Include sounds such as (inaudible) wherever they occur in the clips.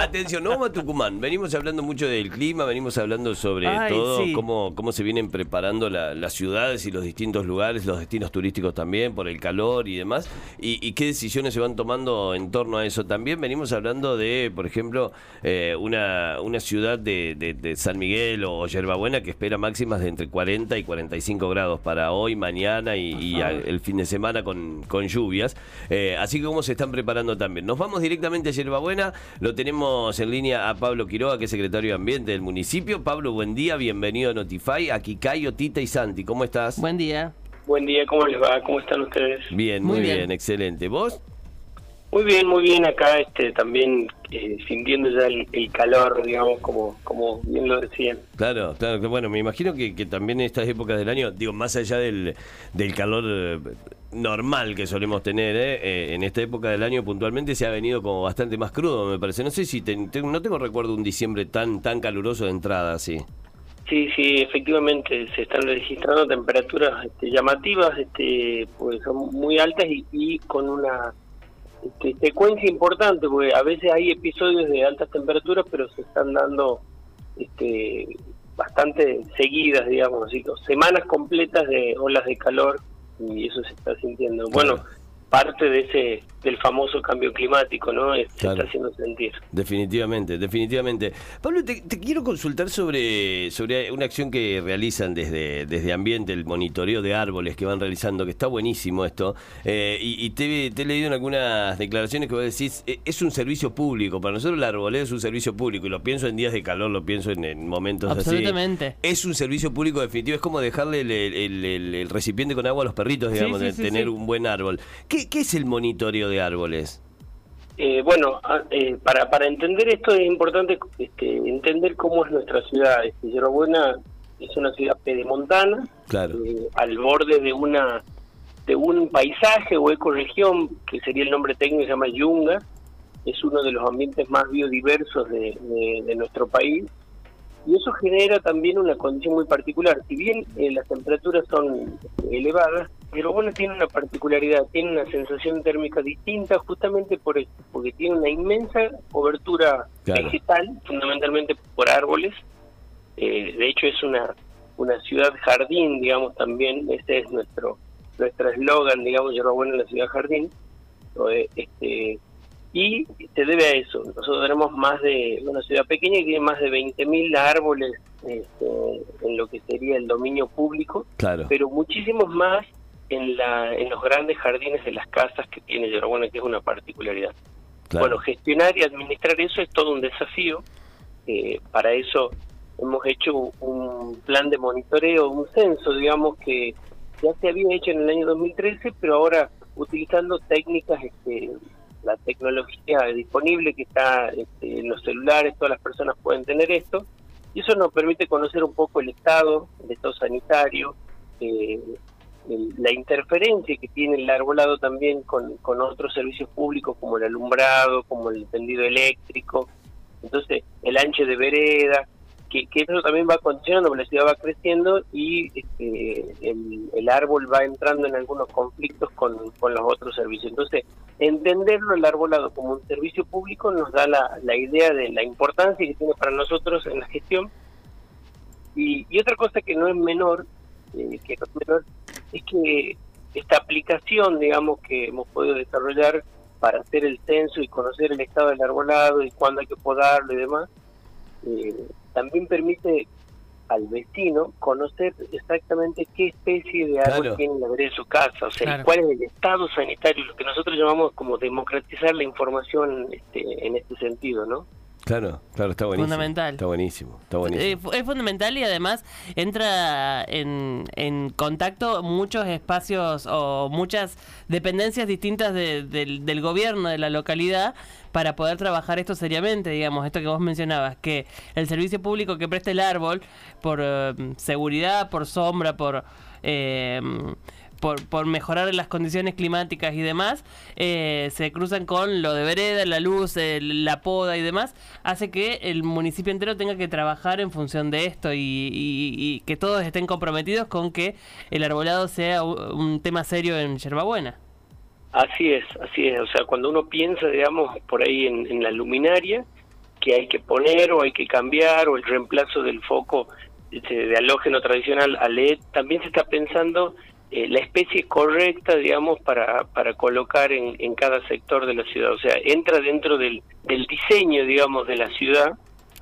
Atención, no vamos a Tucumán. Venimos hablando mucho del clima, venimos hablando sobre Ay, todo sí. cómo, cómo se vienen preparando la- las ciudades y los distintos lugares, los destinos turísticos también, por el calor y demás, y, y qué decisiones se van tomando en torno a eso. También venimos hablando de, por ejemplo, eh, una, una ciudad de, de- de San Miguel o Yerbabuena que espera máximas de entre 40 y 45 grados para hoy, mañana y, y a- el fin de semana con, con lluvias. Eh, así que cómo se están preparando también. Nos vamos directamente a Yerbabuena, lo tenemos en línea a Pablo Quiroga, que es secretario de Ambiente del municipio. Pablo, buen día, bienvenido a Notify. Aquí Cayo, Tita y Santi, ¿cómo estás? Buen día. Buen día, ¿cómo les va? ¿Cómo están ustedes? Bien, muy, Muy bien. bien. excelente. ¿Vos? Muy bien, muy bien. Acá este, también eh, sintiendo ya el, el calor, digamos, como, como bien lo decían. Claro, claro, bueno, me imagino que, que también en estas épocas del año, digo, más allá del, del calor eh, normal que solemos tener, eh, eh, en esta época del año puntualmente se ha venido como bastante más crudo, me parece. No sé si, te- te- no tengo recuerdo un diciembre tan tan caluroso de entrada, así. Sí, sí, efectivamente se están registrando temperaturas este, llamativas, este, pues son muy altas y, y con una este, secuencia importante, porque a veces hay episodios de altas temperaturas, pero se están dando este, bastante seguidas, digamos, así, semanas completas de olas de calor y eso se está sintiendo. Bueno, parte de ese del famoso cambio climático, ¿no? Se Claro. está haciendo sentir. Definitivamente, definitivamente. Pablo, te, te quiero consultar sobre, sobre una acción que realizan desde, desde Ambiente, el monitoreo de árboles que van realizando, que está buenísimo esto. Eh, y y te, te he leído en algunas declaraciones que vos decís, eh, es un servicio público. Para nosotros la arboleda es un servicio público. Y lo pienso en días de calor, lo pienso en, en momentos así. Absolutamente. Es un servicio público definitivo. Es como dejarle el, el- el- el- el recipiente con agua a los perritos, Sí, digamos, sí, de sí, tener sí. un buen árbol. ¿Qué, ¿Qué es el monitoreo de árboles? Eh, bueno, a- eh, para, para entender esto es importante este, entender cómo es nuestra ciudad. Este, Yerbabuena es una ciudad pedemontana, Claro. eh, al borde de una de un paisaje o ecorregión que sería el nombre técnico se llama Yunga. Es uno de los ambientes más biodiversos de, de- de nuestro país y eso genera también una condición muy particular. Si bien eh, las temperaturas son elevadas, pero bueno, tiene una particularidad, tiene una sensación térmica distinta justamente por esto, porque tiene una inmensa cobertura Claro. vegetal, fundamentalmente por árboles. Eh, de hecho, es una, una ciudad jardín, digamos, también, ese es nuestro nuestro eslogan, digamos, Yerbabuena en la ciudad jardín. Eh, Este, y se debe a eso. Nosotros tenemos más de una ciudad pequeña que tiene más de 20.000 árboles este, en lo que sería el dominio público, Claro. pero muchísimos más en, la, en los grandes jardines de las casas que tiene Yerbabuena, que es una particularidad. claro. Bueno, gestionar y administrar eso es todo un desafío. Eh, para eso hemos hecho un plan de monitoreo, un censo, digamos, que ya se había hecho en el año 2013, pero ahora utilizando técnicas, este, la tecnología disponible que está este, en los celulares, todas las personas pueden tener esto, y eso nos permite conocer un poco el estado, el estado sanitario, eh, la interferencia que tiene el arbolado también con, con otros servicios públicos como el alumbrado, como el tendido eléctrico, entonces el ancho de vereda, que, que eso también va condicionando, la ciudad va creciendo y este, el, el árbol va entrando en algunos conflictos con, con los otros servicios. Entonces, entenderlo el arbolado como un servicio público nos da la, la idea de la importancia que tiene para nosotros en la gestión. Y, y otra cosa que no es menor, eh, que no es menor, es que esta aplicación, digamos, que hemos podido desarrollar para hacer el censo y conocer el estado del arbolado y cuándo hay que podarlo y demás, eh, también permite al vecino conocer exactamente qué especie de árbol Claro. tiene en la vereda de su casa, o sea, Claro. cuál es el estado sanitario, lo que nosotros llamamos como democratizar la información este, en este sentido, ¿no? Claro, claro, está buenísimo. Fundamental. Está buenísimo, está Eh, buenísimo. fu- es fundamental y además entra en, en contacto muchos espacios o muchas dependencias distintas de- del, del gobierno de la localidad para poder trabajar esto seriamente, digamos, esto que vos mencionabas, que el servicio público que presta el árbol por eh, seguridad, por sombra, por... eh, por, por mejorar las condiciones climáticas y demás, eh, se cruzan con lo de vereda, la luz, la poda y demás, hace que el municipio entero tenga que trabajar en función de esto y, que todos estén comprometidos con que el arbolado sea un, tema serio en Yerbabuena. Así es, así es. O sea, cuando uno piensa, digamos, por ahí en, la luminaria, que hay que poner o hay que cambiar, o el reemplazo del foco este, de halógeno tradicional a LED, también se está pensando eh, la especie correcta, digamos, para, para colocar en, en, cada sector de la ciudad. O sea, entra dentro del, del diseño, digamos, de la ciudad,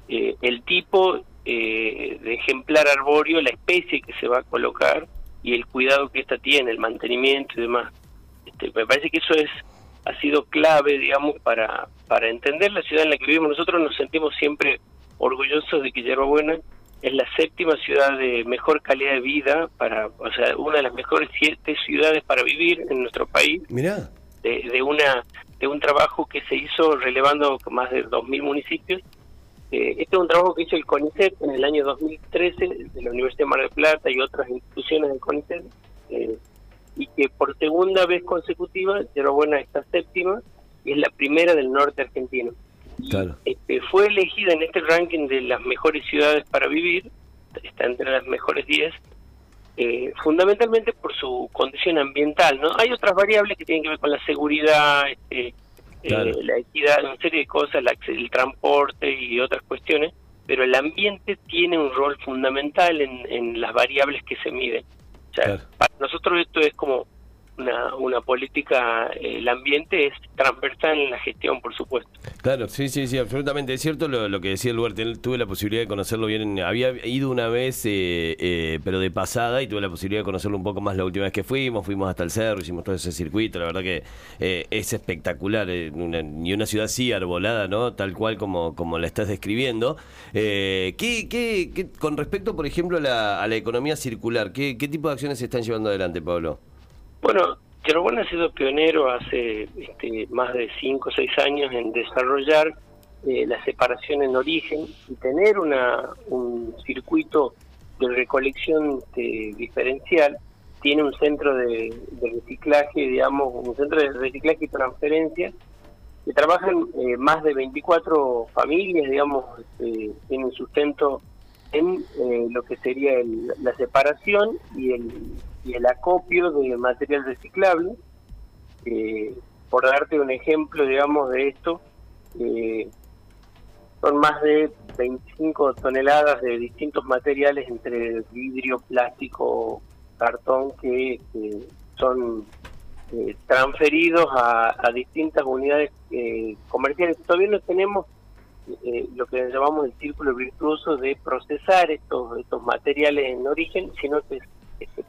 eh, el tipo eh, de ejemplar arbóreo, la especie que se va a colocar y el cuidado que ésta tiene, el mantenimiento y demás. Este, me parece que eso es ha sido clave, digamos, para, para entender la ciudad en la que vivimos. Nosotros nos sentimos siempre orgullosos de que Buena es la séptima ciudad de mejor calidad de vida, para, o sea, una de las mejores siete ciudades para vivir en nuestro país. Mira. De, una de un trabajo que se hizo relevando más de 2.000 municipios. Eh, este es un trabajo que hizo el CONICET en el año 2013 de la Universidad de Mar del Plata y otras instituciones del CONICET, eh, y que por segunda vez consecutiva, Buena esta séptima, y es la primera del norte argentino. Este, fue elegida en este ranking de las mejores ciudades para vivir, está entre las mejores 10, eh, fundamentalmente por su condición ambiental. no Hay otras variables que tienen que ver con la seguridad, este, eh, la equidad, una serie de cosas, el transporte y otras cuestiones, pero el ambiente tiene un rol fundamental en, en las variables que se miden. O sea, para nosotros esto es como una, política, el ambiente es transversal en la gestión, por supuesto. Claro, sí, sí, sí, absolutamente. Es cierto lo, que decía el lugar. Tuve la posibilidad de conocerlo bien. Había ido una vez, eh, eh, pero de pasada, y tuve la posibilidad de conocerlo un poco más la última vez que fuimos. Fuimos hasta el cerro, hicimos todo ese circuito. La verdad que eh, es espectacular. Una, y una ciudad así arbolada, ¿no? Tal cual como, como la estás describiendo. ¿qué, qué, con respecto, por ejemplo, a la, a la economía circular, ¿qué, ¿qué tipo de acciones se están llevando adelante, Pablo? Bueno, Yeroboam ha sido pionero hace este, más de 5 o 6 años en desarrollar eh, la separación en origen y tener una, un circuito de recolección este, diferencial. Tiene un centro de, reciclaje, digamos, un centro de reciclaje y transferencia que trabajan eh, más de 24 familias, digamos, este, tienen sustento en eh, lo que sería la separación y el y el acopio de material reciclable. Eh, por darte un ejemplo, digamos, de esto, eh, son más de 25 toneladas de distintos materiales entre vidrio, plástico, cartón, que son eh, transferidos a, distintas unidades comerciales. Todavía no tenemos lo que llamamos el círculo virtuoso de procesar estos, estos materiales en origen, sino que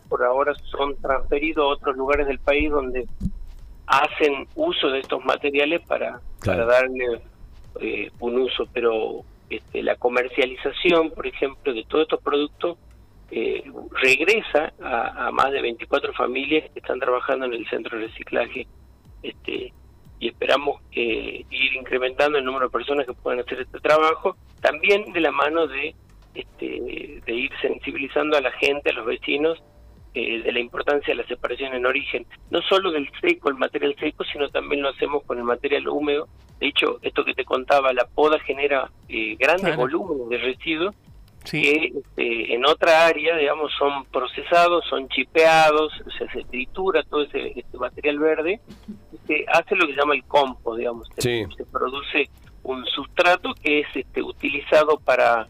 por ahora son transferidos a otros lugares del país donde hacen uso de estos materiales para, para darle eh, un uso, pero este, la comercialización, por ejemplo, de todos estos productos eh, regresa a, más de 24 familias que están trabajando en el centro de reciclaje este, y esperamos ir incrementando el número de personas que puedan hacer este trabajo, también de la mano de este, de ir sensibilizando a la gente, a los vecinos, eh, de la importancia de la separación en origen, no solo del seco, el material seco, sino también lo hacemos con el material húmedo. De hecho, esto que te contaba, la poda genera eh, grandes volúmenes de residuos que este, en otra área, digamos, son procesados, son chipeados, o sea, se tritura todo ese, este material verde, se hace lo que se llama el compo, digamos, se, se produce un sustrato que es este, utilizado para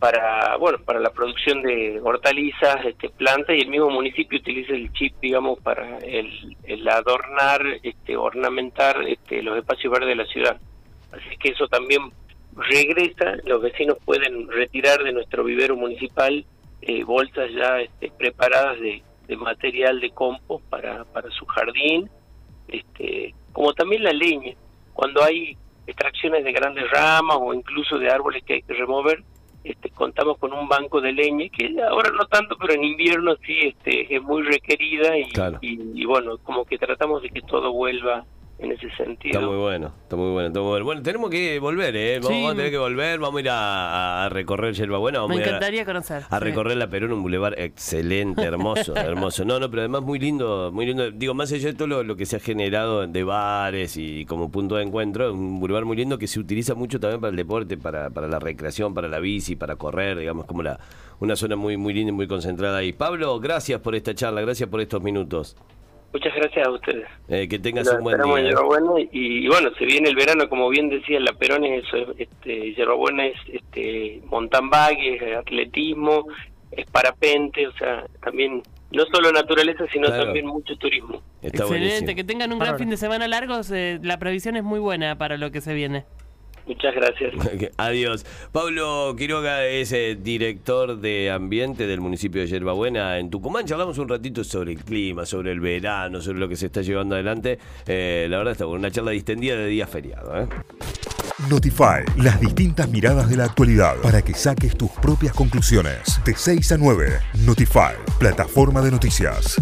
para bueno para la producción de hortalizas este plantas y el mismo municipio utiliza el chip digamos para el, el adornar este ornamentar este los espacios verdes de la ciudad. Así que eso también regresa los vecinos pueden retirar de nuestro vivero municipal eh, bolsas ya este, preparadas de, de, material de compost para para su jardín este como también la leña. Cuando hay extracciones de grandes ramas o incluso de árboles que hay que remover este, contamos con un banco de leña que ahora no tanto, pero en invierno sí este, es muy requerida y, y, bueno, como que tratamos de que todo vuelva en ese sentido. Está muy bueno, está muy bueno, está muy bueno. Bueno, tenemos que volver, ¿eh? Vamos, Sí. a tener que volver, vamos a ir a, a recorrer Yerba Buena, vamos Me a ir a- encantaría conocer. a sí. recorrer la Perón, un bulevar excelente, hermoso, (laughs) hermoso. No, no, pero además muy lindo, muy lindo. Digo, más allá de todo lo, lo que se ha generado de bares y como punto de encuentro, un bulevar muy lindo que se utiliza mucho también para el deporte, para, para la recreación, para la bici, para correr, digamos, como la, una zona muy, muy linda y muy concentrada ahí. Pablo, gracias por esta charla, gracias por estos minutos. Muchas gracias a ustedes. Eh, que tengas Lo un buen en día. Hierbabuena y, y bueno, se viene el verano, como bien decía la Perón, es eso, este, Hierbabuena es este, mountain bike, es atletismo, es parapente, o sea, también no solo naturaleza, sino Claro. también mucho turismo. Está Excelente, buenísimo. que tengan un gran fin de semana largo. se- la previsión es muy buena para lo que se viene. Muchas gracias. (laughs) Adiós. Pablo Quiroga es eh, director de ambiente del municipio de Yerbabuena en Tucumán. Charlamos un ratito sobre el clima, sobre el verano, sobre lo que se está llevando adelante. Eh, la verdad está buena, una charla distendida de día feriado. ¿eh? Notify, las distintas miradas de la actualidad para que saques tus propias conclusiones. De 6 a 9, Notify, plataforma de noticias.